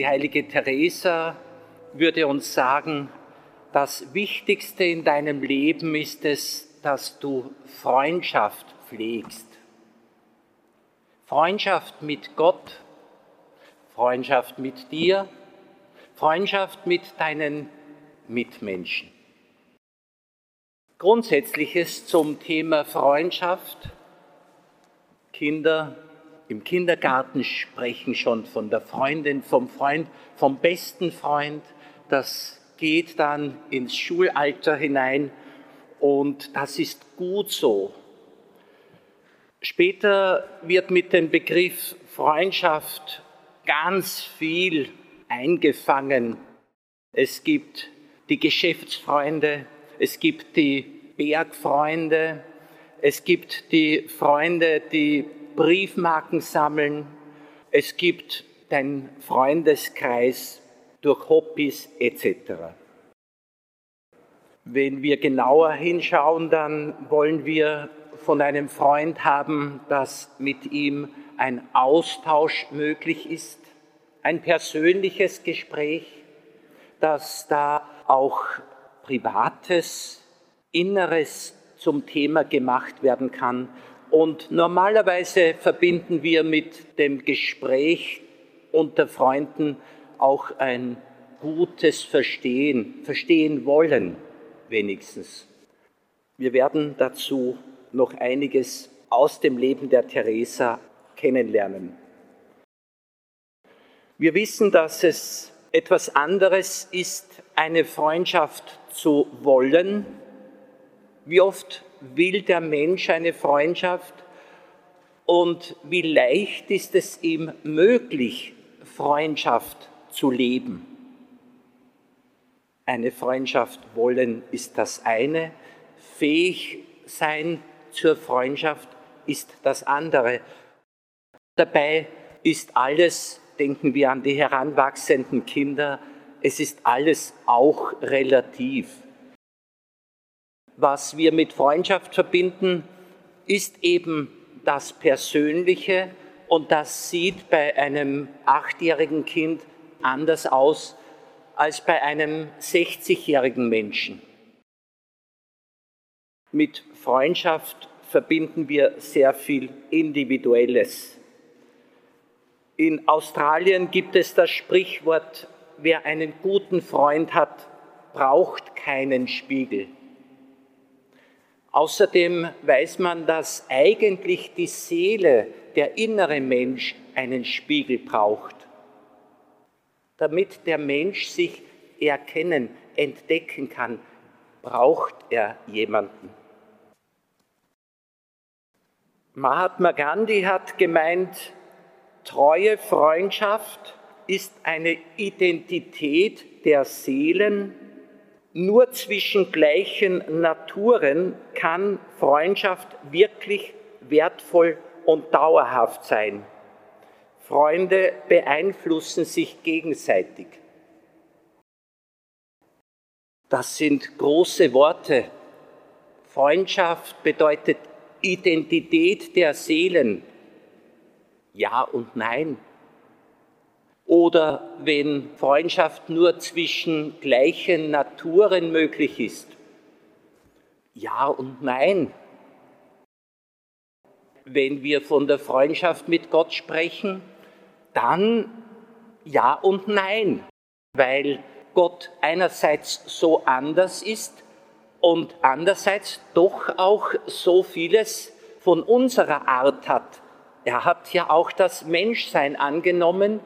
Die heilige Teresa würde uns sagen, das Wichtigste in deinem Leben ist es, dass du Freundschaft pflegst. Freundschaft mit Gott, Freundschaft mit dir, Freundschaft mit deinen Mitmenschen. Grundsätzliches zum Thema Freundschaft. Kinder im Kindergarten sprechen schon von der Freundin, vom Freund, vom besten Freund. Das geht dann ins Schulalter hinein und das ist gut so. Später wird mit dem Begriff Freundschaft ganz viel eingefangen. Es gibt die Geschäftsfreunde, es gibt die Bergfreunde, es gibt die Freunde, die Briefmarken sammeln, es gibt den Freundeskreis durch Hobbys etc. Wenn wir genauer hinschauen, dann wollen wir von einem Freund haben, dass mit ihm ein Austausch möglich ist, ein persönliches Gespräch, dass da auch Privates, Inneres zum Thema gemacht werden kann. Und normalerweise verbinden wir mit dem Gespräch unter Freunden auch ein gutes Verstehen, verstehen wollen wenigstens. Wir werden dazu noch einiges aus dem Leben der Teresa kennenlernen. Wir wissen, dass es etwas anderes ist, eine Freundschaft zu wollen. Wie oft will der Mensch eine Freundschaft und wie leicht ist es ihm möglich, Freundschaft zu leben. Eine Freundschaft wollen ist das eine, fähig sein zur Freundschaft ist das andere. Dabei ist alles, denken wir an die heranwachsenden Kinder, es ist alles auch relativ. Was wir mit Freundschaft verbinden, ist eben das Persönliche und das sieht bei einem achtjährigen Kind anders aus als bei einem 60-jährigen Menschen. Mit Freundschaft verbinden wir sehr viel Individuelles. In Australien gibt es das Sprichwort, wer einen guten Freund hat, braucht keinen Spiegel. Außerdem weiß man, dass eigentlich die Seele, der innere Mensch, einen Spiegel braucht, damit der Mensch sich erkennen, entdecken kann, braucht er jemanden. Mahatma Gandhi hat gemeint, treue Freundschaft ist eine Identität der Seelen. Nur zwischen gleichen Naturen kann Freundschaft wirklich wertvoll und dauerhaft sein. Freunde beeinflussen sich gegenseitig. Das sind große Worte. Freundschaft bedeutet Identität der Seelen. Ja und nein. Oder wenn Freundschaft nur zwischen gleichen Naturen möglich ist. Ja und nein. Wenn wir von der Freundschaft mit Gott sprechen, dann ja und nein, weil Gott einerseits so anders ist und andererseits doch auch so vieles von unserer Art hat. Er hat ja auch das Menschsein angenommen,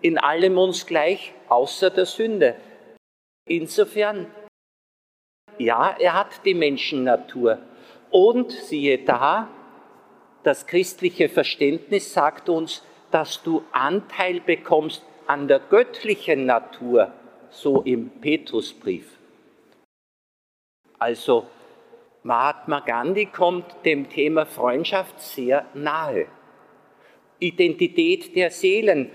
in allem uns gleich, außer der Sünde. Insofern, ja, er hat die Menschennatur. Und siehe da, das christliche Verständnis sagt uns, dass du Anteil bekommst an der göttlichen Natur, so im Petrusbrief. Also Mahatma Gandhi kommt dem Thema Freundschaft sehr nahe. Identität der Seelen,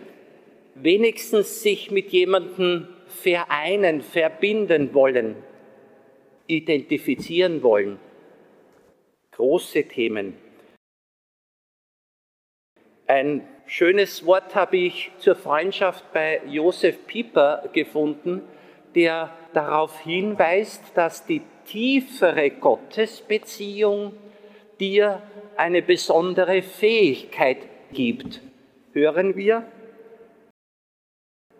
wenigstens sich mit jemandem vereinen, verbinden wollen, identifizieren wollen. Große Themen. Ein schönes Wort habe ich zur Freundschaft bei Josef Pieper gefunden, der darauf hinweist, dass die tiefere Gottesbeziehung dir eine besondere Fähigkeit gibt. Hören wir?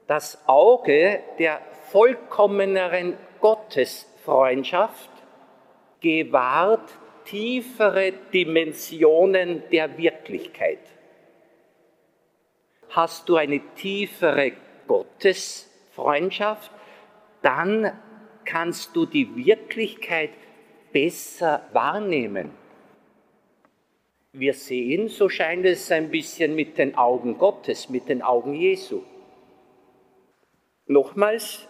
Das Auge der vollkommeneren Gottesfreundschaft gewahrt tiefere Dimensionen der Wirklichkeit. Hast du eine tiefere Gottesfreundschaft, dann kannst du die Wirklichkeit besser wahrnehmen. Wir sehen, so scheint es ein bisschen mit den Augen Gottes, mit den Augen Jesu. Nochmals,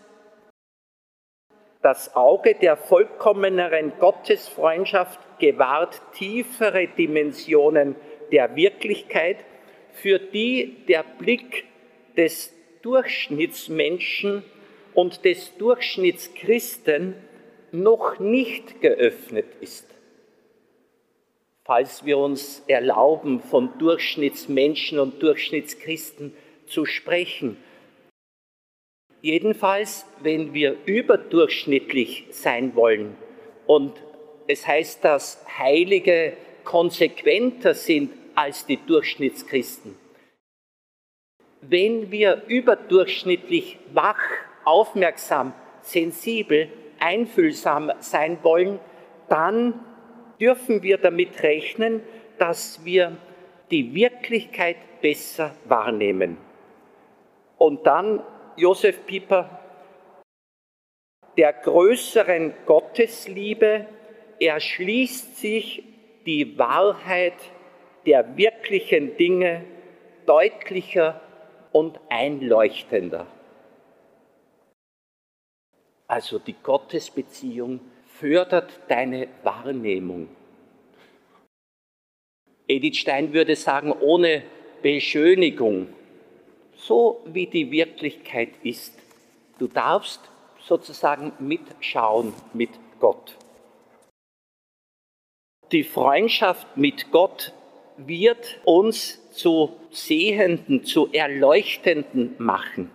das Auge der vollkommeneren Gottesfreundschaft gewahrt tiefere Dimensionen der Wirklichkeit, für die der Blick des Durchschnittsmenschen und des Durchschnittschristen noch nicht geöffnet ist. Falls wir uns erlauben, von Durchschnittsmenschen und Durchschnittschristen zu sprechen, Jedenfalls, wenn wir überdurchschnittlich sein wollen und es heißt, dass Heilige konsequenter sind als die Durchschnittschristen. Wenn wir überdurchschnittlich wach, aufmerksam, sensibel, einfühlsam sein wollen, dann dürfen wir damit rechnen, dass wir die Wirklichkeit besser wahrnehmen. Und dann Josef Pieper, der größeren Gottesliebe erschließt sich die Wahrheit der wirklichen Dinge deutlicher und einleuchtender. Also die Gottesbeziehung fördert deine Wahrnehmung. Edith Stein würde sagen, ohne Beschönigung so wie die Wirklichkeit ist. Du darfst sozusagen mitschauen mit Gott. Die Freundschaft mit Gott wird uns zu Sehenden, zu Erleuchtenden machen.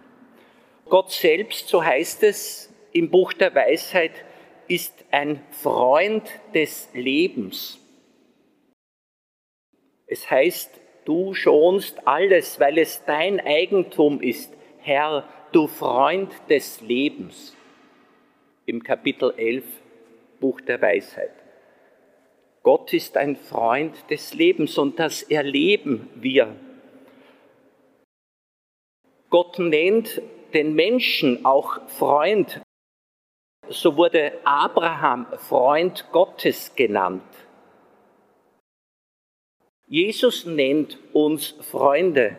Gott selbst, so heißt es im Buch der Weisheit, ist ein Freund des Lebens. Es heißt, Du schonst alles, weil es dein Eigentum ist, Herr, du Freund des Lebens. Im Kapitel 11, Buch der Weisheit. Gott ist ein Freund des Lebens und das erleben wir. Gott nennt den Menschen auch Freund. So wurde Abraham Freund Gottes genannt. Jesus nennt uns Freunde.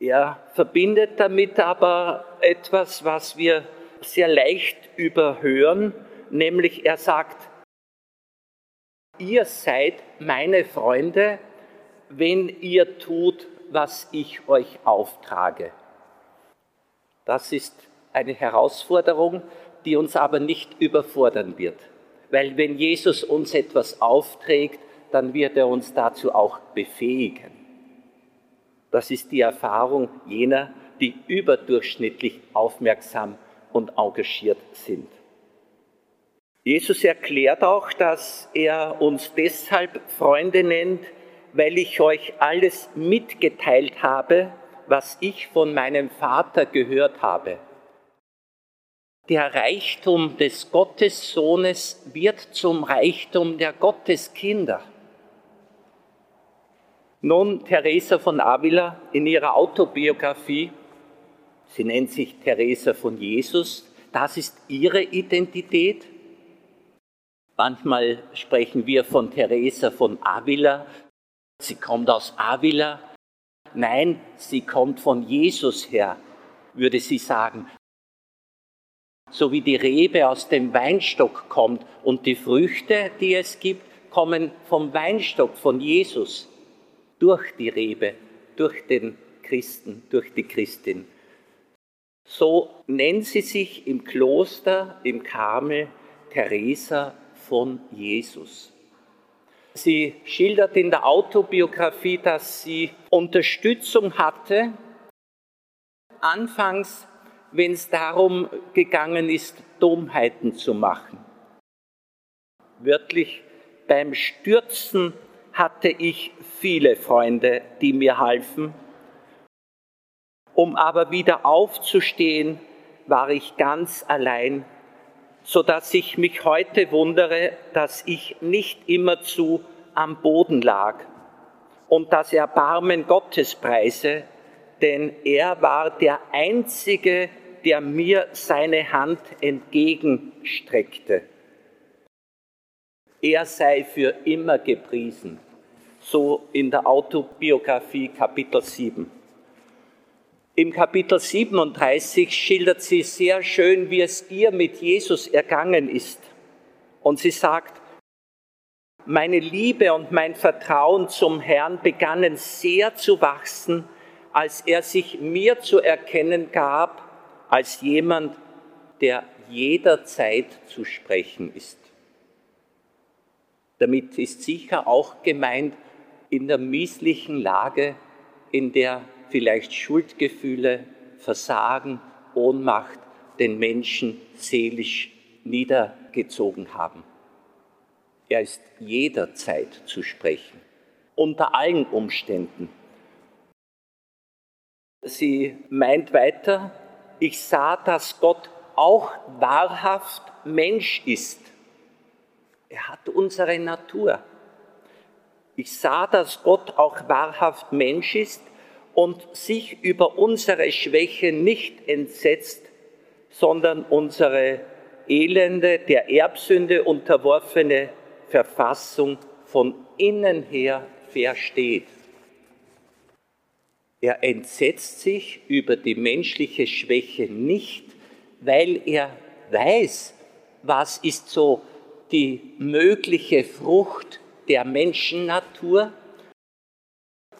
Er verbindet damit aber etwas, was wir sehr leicht überhören, nämlich er sagt, ihr seid meine Freunde, wenn ihr tut, was ich euch auftrage. Das ist eine Herausforderung, die uns aber nicht überfordern wird. Weil wenn Jesus uns etwas aufträgt, dann wird er uns dazu auch befähigen. Das ist die Erfahrung jener, die überdurchschnittlich aufmerksam und engagiert sind. Jesus erklärt auch, dass er uns deshalb Freunde nennt, weil ich euch alles mitgeteilt habe, was ich von meinem Vater gehört habe. Der Reichtum des Gottessohnes wird zum Reichtum der Gotteskinder. Nun, Teresa von Avila in ihrer Autobiografie, sie nennt sich Teresa von Jesus, das ist ihre Identität. Manchmal sprechen wir von Teresa von Avila, sie kommt aus Avila. Nein, sie kommt von Jesus her, würde sie sagen. So wie die Rebe aus dem Weinstock kommt und die Früchte, die es gibt, kommen vom Weinstock, von Jesus durch die Rebe, durch den Christen, durch die Christin. So nennt sie sich im Kloster, im Karmel, Teresa von Jesus. Sie schildert in der Autobiografie, dass sie Unterstützung hatte, anfangs, wenn es darum gegangen ist, Dummheiten zu machen. Wörtlich beim Stürzen hatte ich viele Freunde, die mir halfen. Um aber wieder aufzustehen, war ich ganz allein, so dass ich mich heute wundere, dass ich nicht immerzu am Boden lag und das Erbarmen Gottes preise, denn er war der Einzige, der mir seine Hand entgegenstreckte. Er sei für immer gepriesen, so in der Autobiografie Kapitel 7. Im Kapitel 37 schildert sie sehr schön, wie es ihr mit Jesus ergangen ist. Und sie sagt, meine Liebe und mein Vertrauen zum Herrn begannen sehr zu wachsen, als er sich mir zu erkennen gab, als jemand, der jederzeit zu sprechen ist. Damit ist sicher auch gemeint, in der mieslichen Lage, in der vielleicht Schuldgefühle, Versagen, Ohnmacht den Menschen seelisch niedergezogen haben. Er ist jederzeit zu sprechen, unter allen Umständen. Sie meint weiter, ich sah, dass Gott auch wahrhaft Mensch ist. Er hat unsere Natur. Ich sah, dass Gott auch wahrhaft Mensch ist und sich über unsere Schwäche nicht entsetzt, sondern unsere elende, der Erbsünde unterworfene Verfassung von innen her versteht. Er entsetzt sich über die menschliche Schwäche nicht, weil er weiß, was ist so die mögliche Frucht der Menschennatur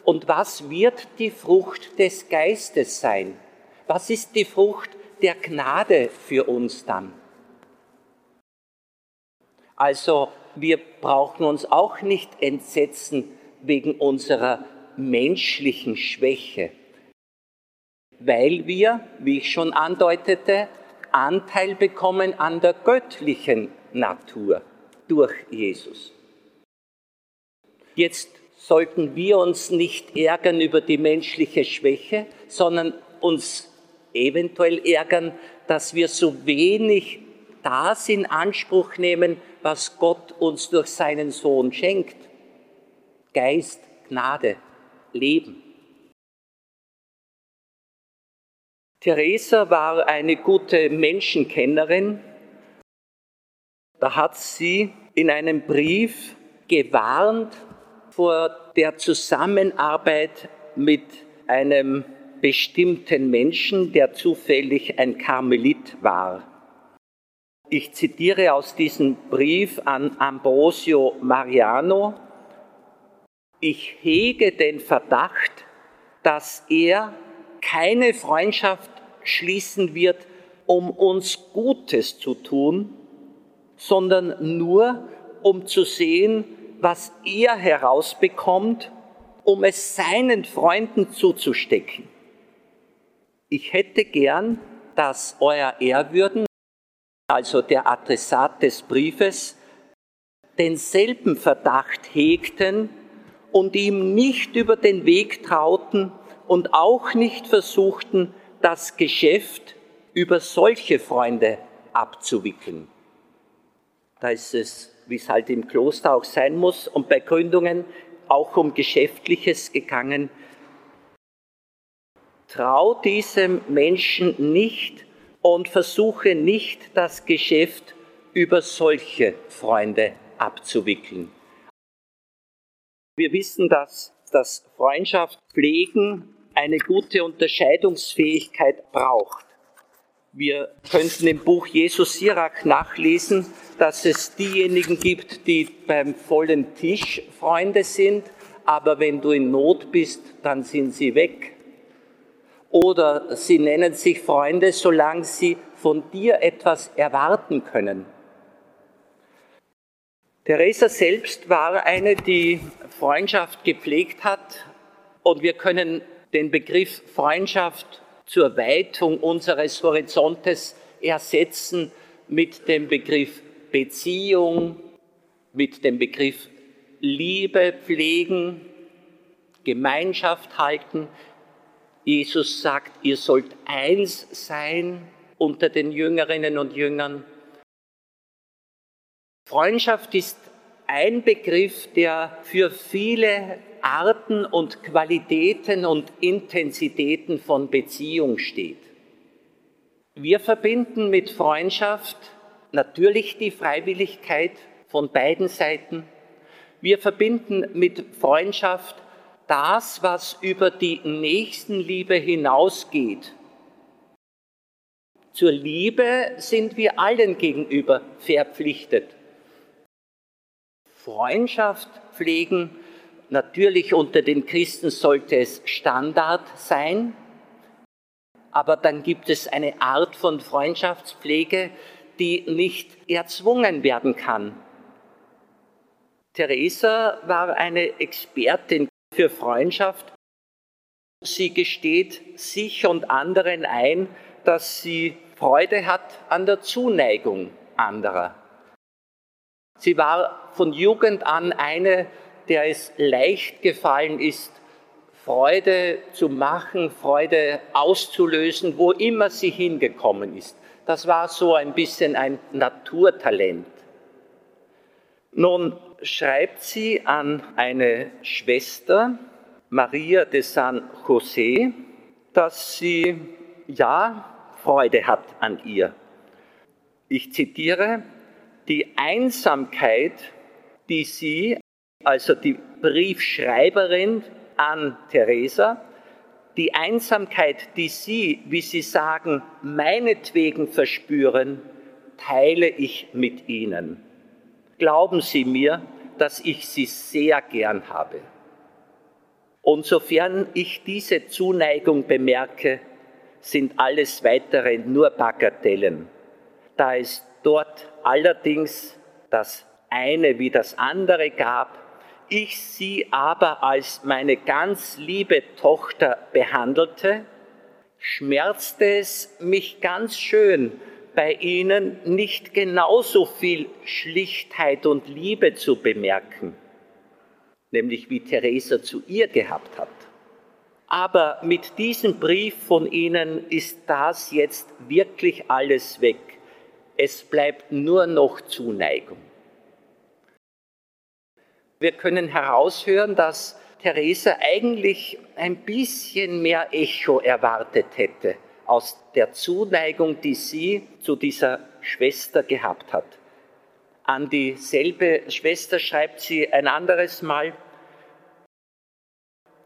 und was wird die Frucht des Geistes sein? Was ist die Frucht der Gnade für uns dann? Also wir brauchen uns auch nicht entsetzen wegen unserer menschlichen Schwäche, weil wir, wie ich schon andeutete, Anteil bekommen an der göttlichen Natur durch Jesus. Jetzt sollten wir uns nicht ärgern über die menschliche Schwäche, sondern uns eventuell ärgern, dass wir so wenig das in Anspruch nehmen, was Gott uns durch seinen Sohn schenkt. Geist, Gnade, Leben. Theresa war eine gute Menschenkennerin. Da hat sie in einem Brief gewarnt vor der Zusammenarbeit mit einem bestimmten Menschen, der zufällig ein Karmelit war. Ich zitiere aus diesem Brief an Ambrosio Mariano, ich hege den Verdacht, dass er keine Freundschaft schließen wird, um uns Gutes zu tun, sondern nur um zu sehen, was er herausbekommt, um es seinen Freunden zuzustecken. Ich hätte gern, dass Euer Ehrwürden, also der Adressat des Briefes, denselben Verdacht hegten und ihm nicht über den Weg trauten und auch nicht versuchten, das Geschäft über solche Freunde abzuwickeln. Da ist es, wie es halt im Kloster auch sein muss, und bei Gründungen auch um Geschäftliches gegangen. Trau diesem Menschen nicht und versuche nicht, das Geschäft über solche Freunde abzuwickeln. Wir wissen, dass das Freundschaft pflegen eine gute Unterscheidungsfähigkeit braucht. Wir könnten im Buch Jesus Sirach nachlesen, dass es diejenigen gibt, die beim vollen Tisch Freunde sind, aber wenn du in Not bist, dann sind sie weg. Oder sie nennen sich Freunde, solange sie von dir etwas erwarten können. Theresa selbst war eine, die Freundschaft gepflegt hat und wir können den Begriff Freundschaft zur Weitung unseres Horizontes ersetzen mit dem Begriff Beziehung, mit dem Begriff Liebe pflegen, Gemeinschaft halten. Jesus sagt, ihr sollt eins sein unter den Jüngerinnen und Jüngern. Freundschaft ist ein Begriff, der für viele Arten und Qualitäten und Intensitäten von Beziehung steht. Wir verbinden mit Freundschaft natürlich die Freiwilligkeit von beiden Seiten. Wir verbinden mit Freundschaft das, was über die Nächstenliebe hinausgeht. Zur Liebe sind wir allen gegenüber verpflichtet. Freundschaft pflegen, natürlich unter den Christen sollte es Standard sein, aber dann gibt es eine Art von Freundschaftspflege, die nicht erzwungen werden kann. Theresa war eine Expertin für Freundschaft. Sie gesteht sich und anderen ein, dass sie Freude hat an der Zuneigung anderer. Sie war von Jugend an eine, der es leicht gefallen ist, Freude zu machen, Freude auszulösen, wo immer sie hingekommen ist. Das war so ein bisschen ein Naturtalent. Nun schreibt sie an eine Schwester, Maria de San José, dass sie ja Freude hat an ihr. Ich zitiere, die Einsamkeit, die sie, also die Briefschreiberin an Theresa, die Einsamkeit, die Sie, wie Sie sagen, meinetwegen verspüren, teile ich mit Ihnen. Glauben Sie mir, dass ich Sie sehr gern habe. Und sofern ich diese Zuneigung bemerke, sind alles weitere nur Bagatellen. Da es dort allerdings das eine wie das andere gab, ich sie aber als meine ganz liebe Tochter behandelte, schmerzte es mich ganz schön, bei ihnen nicht genauso viel Schlichtheit und Liebe zu bemerken, nämlich wie Theresa zu ihr gehabt hat. Aber mit diesem Brief von Ihnen ist das jetzt wirklich alles weg. Es bleibt nur noch Zuneigung. Wir können heraushören, dass Theresa eigentlich ein bisschen mehr Echo erwartet hätte aus der Zuneigung, die sie zu dieser Schwester gehabt hat. An dieselbe Schwester schreibt sie ein anderes Mal,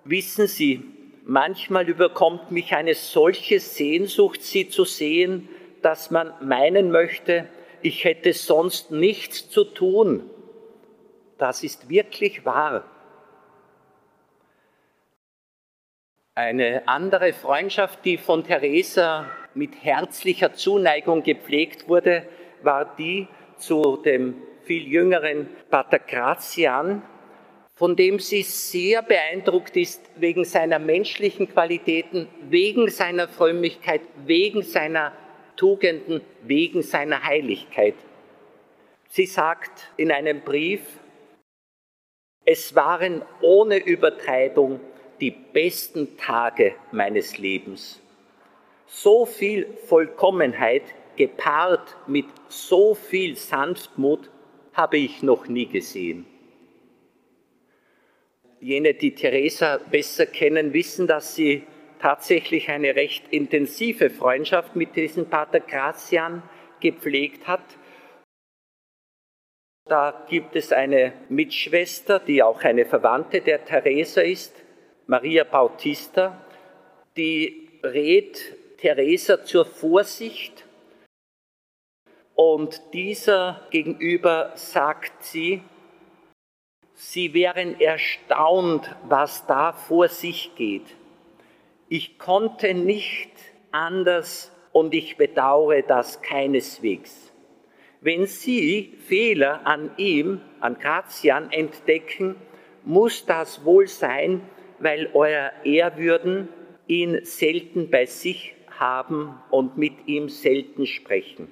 Wissen Sie, manchmal überkommt mich eine solche Sehnsucht, Sie zu sehen, dass man meinen möchte, ich hätte sonst nichts zu tun. Das ist wirklich wahr. Eine andere Freundschaft, die von Theresa mit herzlicher Zuneigung gepflegt wurde, war die zu dem viel jüngeren Pater Grazian, von dem sie sehr beeindruckt ist wegen seiner menschlichen Qualitäten, wegen seiner Frömmigkeit, wegen seiner Tugenden wegen seiner Heiligkeit. Sie sagt in einem Brief, es waren ohne Übertreibung die besten Tage meines Lebens. So viel Vollkommenheit gepaart mit so viel Sanftmut habe ich noch nie gesehen. Jene, die Theresa besser kennen, wissen, dass sie tatsächlich eine recht intensive Freundschaft mit diesem Pater Grazian gepflegt hat. Da gibt es eine Mitschwester, die auch eine Verwandte der Theresa ist, Maria Bautista, die rät Theresa zur Vorsicht und dieser gegenüber sagt sie, sie wären erstaunt, was da vor sich geht. Ich konnte nicht anders und ich bedauere das keineswegs. Wenn Sie Fehler an ihm, an Gratian, entdecken, muss das wohl sein, weil euer Ehrwürden ihn selten bei sich haben und mit ihm selten sprechen.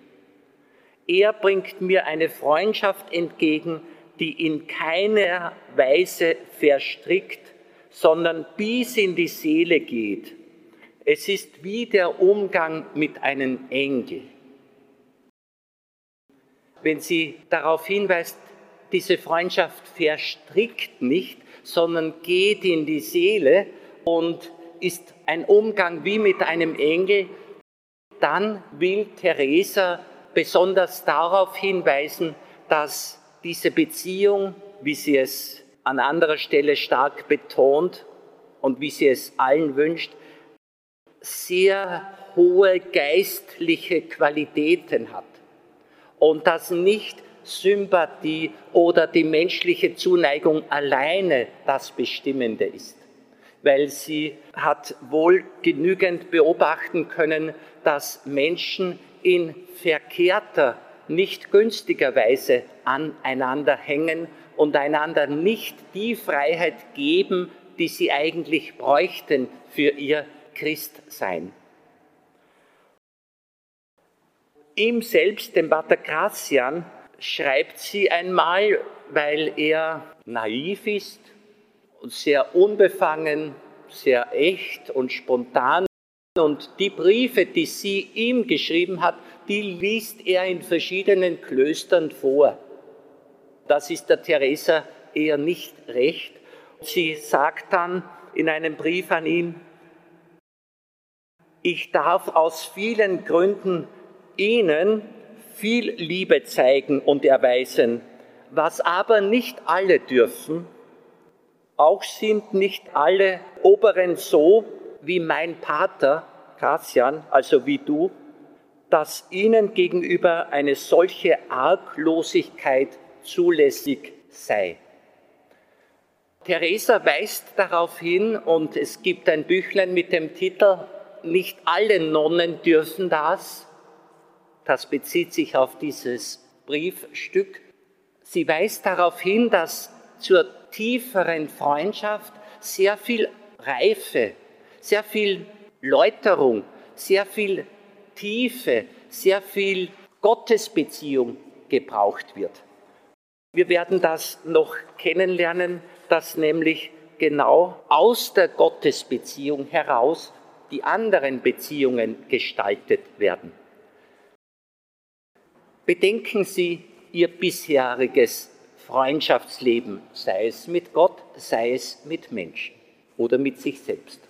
Er bringt mir eine Freundschaft entgegen, die in keiner Weise verstrickt, sondern bis in die Seele geht. Es ist wie der Umgang mit einem Engel. Wenn sie darauf hinweist, diese Freundschaft verstrickt nicht, sondern geht in die Seele und ist ein Umgang wie mit einem Engel, dann will Theresa besonders darauf hinweisen, dass diese Beziehung, wie sie es an anderer Stelle stark betont und wie sie es allen wünscht, sehr hohe geistliche Qualitäten hat und dass nicht Sympathie oder die menschliche Zuneigung alleine das Bestimmende ist, weil sie hat wohl genügend beobachten können, dass Menschen in verkehrter, nicht günstiger Weise aneinander hängen und einander nicht die Freiheit geben, die sie eigentlich bräuchten für ihr Christsein. Ihm selbst, dem Pater Gracian, schreibt sie einmal, weil er naiv ist und sehr unbefangen, sehr echt und spontan. Und die Briefe, die sie ihm geschrieben hat, die liest er in verschiedenen Klöstern vor. Das ist der Theresa eher nicht recht. Sie sagt dann in einem Brief an ihn, ich darf aus vielen Gründen Ihnen viel Liebe zeigen und erweisen, was aber nicht alle dürfen, auch sind nicht alle Oberen so wie mein Pater, Gracian, also wie du, dass ihnen gegenüber eine solche Arglosigkeit zulässig sei. Theresa weist darauf hin und es gibt ein Büchlein mit dem Titel Nicht alle Nonnen dürfen das, das bezieht sich auf dieses Briefstück. Sie weist darauf hin, dass zur tieferen Freundschaft sehr viel Reife, sehr viel Läuterung, sehr viel Tiefe, sehr viel Gottesbeziehung gebraucht wird. Wir werden das noch kennenlernen, dass nämlich genau aus der Gottesbeziehung heraus die anderen Beziehungen gestaltet werden. Bedenken Sie Ihr bisheriges Freundschaftsleben, sei es mit Gott, sei es mit Menschen oder mit sich selbst.